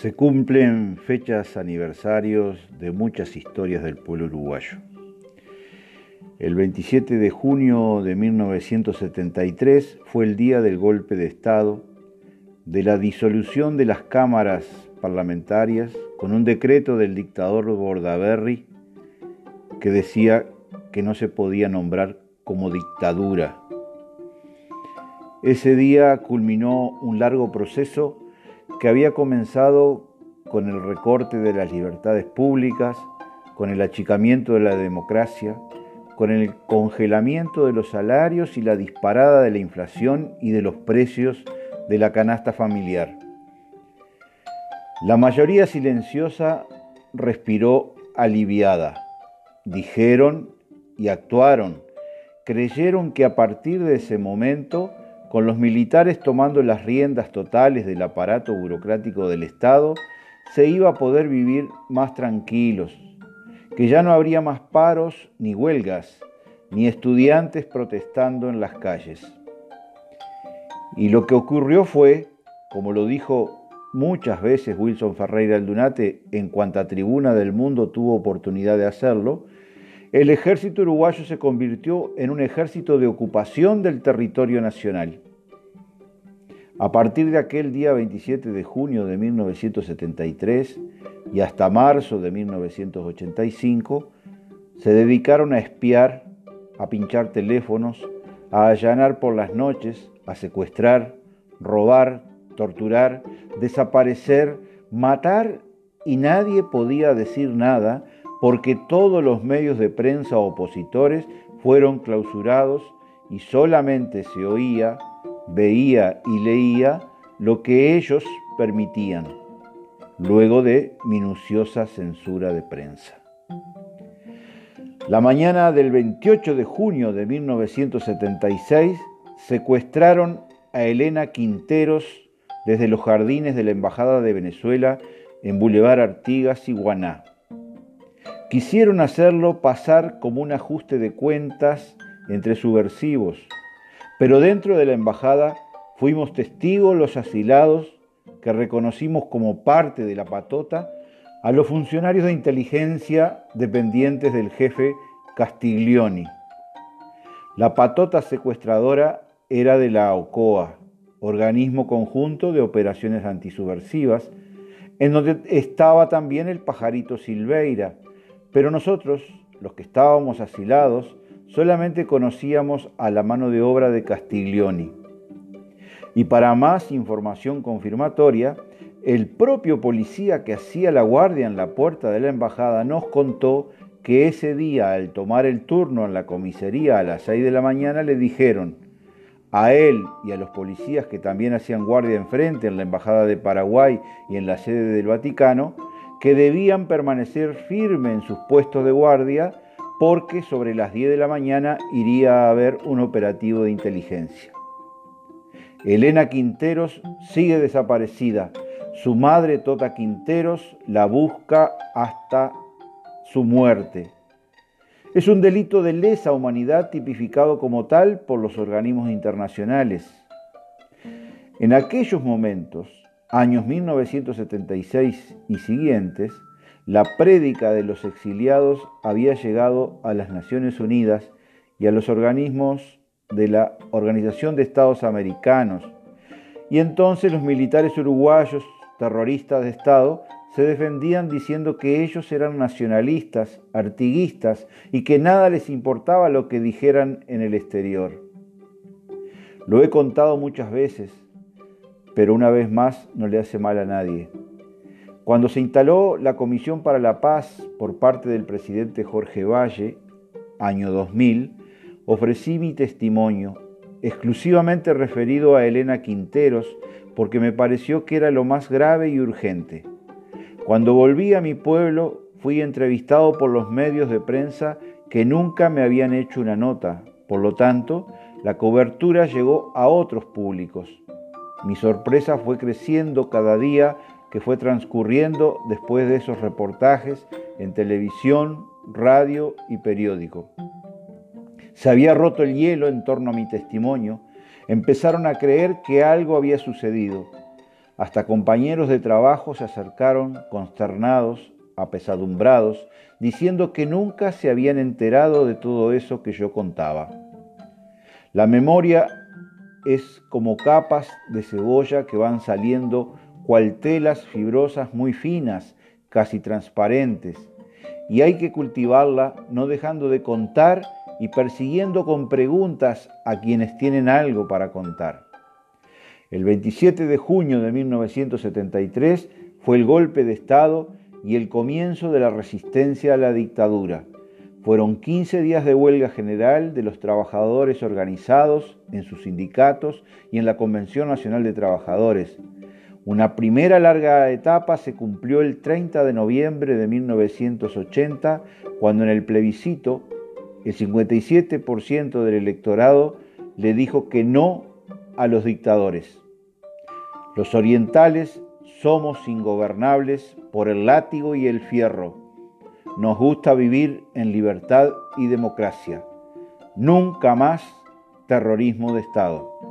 Se cumplen fechas aniversarios de muchas historias del pueblo uruguayo. El 27 de junio de 1973 fue el día del golpe de Estado, de la disolución de las cámaras parlamentarias con un decreto del dictador Bordaberry que decía que no se podía nombrar como dictadura. Ese día culminó un largo proceso que había comenzado con el recorte de las libertades públicas, con el achicamiento de la democracia, con el congelamiento de los salarios y la disparada de la inflación y de los precios de la canasta familiar. La mayoría silenciosa respiró aliviada. Dijeron y actuaron. Creyeron que a partir de ese momento con los militares tomando las riendas totales del aparato burocrático del Estado, se iba a poder vivir más tranquilos, que ya no habría más paros ni huelgas, ni estudiantes protestando en las calles. Y lo que ocurrió fue, como lo dijo muchas veces Wilson Ferreira Aldunate en cuanta tribuna del mundo tuvo oportunidad de hacerlo, el ejército uruguayo se convirtió en un ejército de ocupación del territorio nacional. A partir de aquel día 27 de junio de 1973 y hasta marzo de 1985, se dedicaron a espiar, a pinchar teléfonos, a allanar por las noches, a secuestrar, robar, torturar, desaparecer, matar y nadie podía decir nada porque todos los medios de prensa opositores fueron clausurados y solamente se oía, veía y leía lo que ellos permitían, luego de minuciosa censura de prensa. La mañana del 28 de junio de 1976 secuestraron a Elena Quinteros desde los jardines de la Embajada de Venezuela en Boulevard Artigas y Guaná. Quisieron hacerlo pasar como un ajuste de cuentas entre subversivos, pero dentro de la embajada fuimos testigos los asilados que reconocimos como parte de la patota a los funcionarios de inteligencia dependientes del jefe Castiglioni. La patota secuestradora era de la OCOA, Organismo Conjunto de Operaciones Antisubversivas, en donde estaba también el pajarito Silveira, pero nosotros, los que estábamos asilados, solamente conocíamos a la mano de obra de Castiglioni. Y para más información confirmatoria, el propio policía que hacía la guardia en la puerta de la embajada nos contó que ese día, al tomar el turno en la comisaría a las 6 de la mañana, le dijeron a él y a los policías que también hacían guardia enfrente en la embajada de Paraguay y en la sede del Vaticano, que debían permanecer firmes en sus puestos de guardia porque sobre las 10 de la mañana iría a haber un operativo de inteligencia. Elena Quinteros sigue desaparecida. Su madre, Tota Quinteros, la busca hasta su muerte. Es un delito de lesa humanidad tipificado como tal por los organismos internacionales. En aquellos momentos, años 1976 y siguientes, la prédica de los exiliados había llegado a las Naciones Unidas y a los organismos de la Organización de Estados Americanos. Y entonces los militares uruguayos, terroristas de Estado, se defendían diciendo que ellos eran nacionalistas, artiguistas y que nada les importaba lo que dijeran en el exterior. Lo he contado muchas veces, pero una vez más no le hace mal a nadie. Cuando se instaló la Comisión para la Paz por parte del presidente Jorge Valle, año 2000, ofrecí mi testimonio, exclusivamente referido a Elena Quinteros, porque me pareció que era lo más grave y urgente. Cuando volví a mi pueblo, fui entrevistado por los medios de prensa que nunca me habían hecho una nota. Por lo tanto, la cobertura llegó a otros públicos. Mi sorpresa fue creciendo cada día que fue transcurriendo después de esos reportajes en televisión, radio y periódico. Se había roto el hielo en torno a mi testimonio, empezaron a creer que algo había sucedido. Hasta compañeros de trabajo se acercaron consternados, apesadumbrados, diciendo que nunca se habían enterado de todo eso que yo contaba. La memoria es como capas de cebolla que van saliendo cual telas fibrosas muy finas, casi transparentes, y hay que cultivarla no dejando de contar y persiguiendo con preguntas a quienes tienen algo para contar. El 27 de junio de 1973 fue el golpe de Estado y el comienzo de la resistencia a la dictadura. Fueron 15 días de huelga general de los trabajadores organizados en sus sindicatos y en la Convención Nacional de Trabajadores. Una primera larga etapa se cumplió el 30 de noviembre de 1980, cuando en el plebiscito el 57% del electorado le dijo que no a los dictadores. Los orientales somos ingobernables por el látigo y el fierro. Nos gusta vivir en libertad y democracia. Nunca más terrorismo de Estado.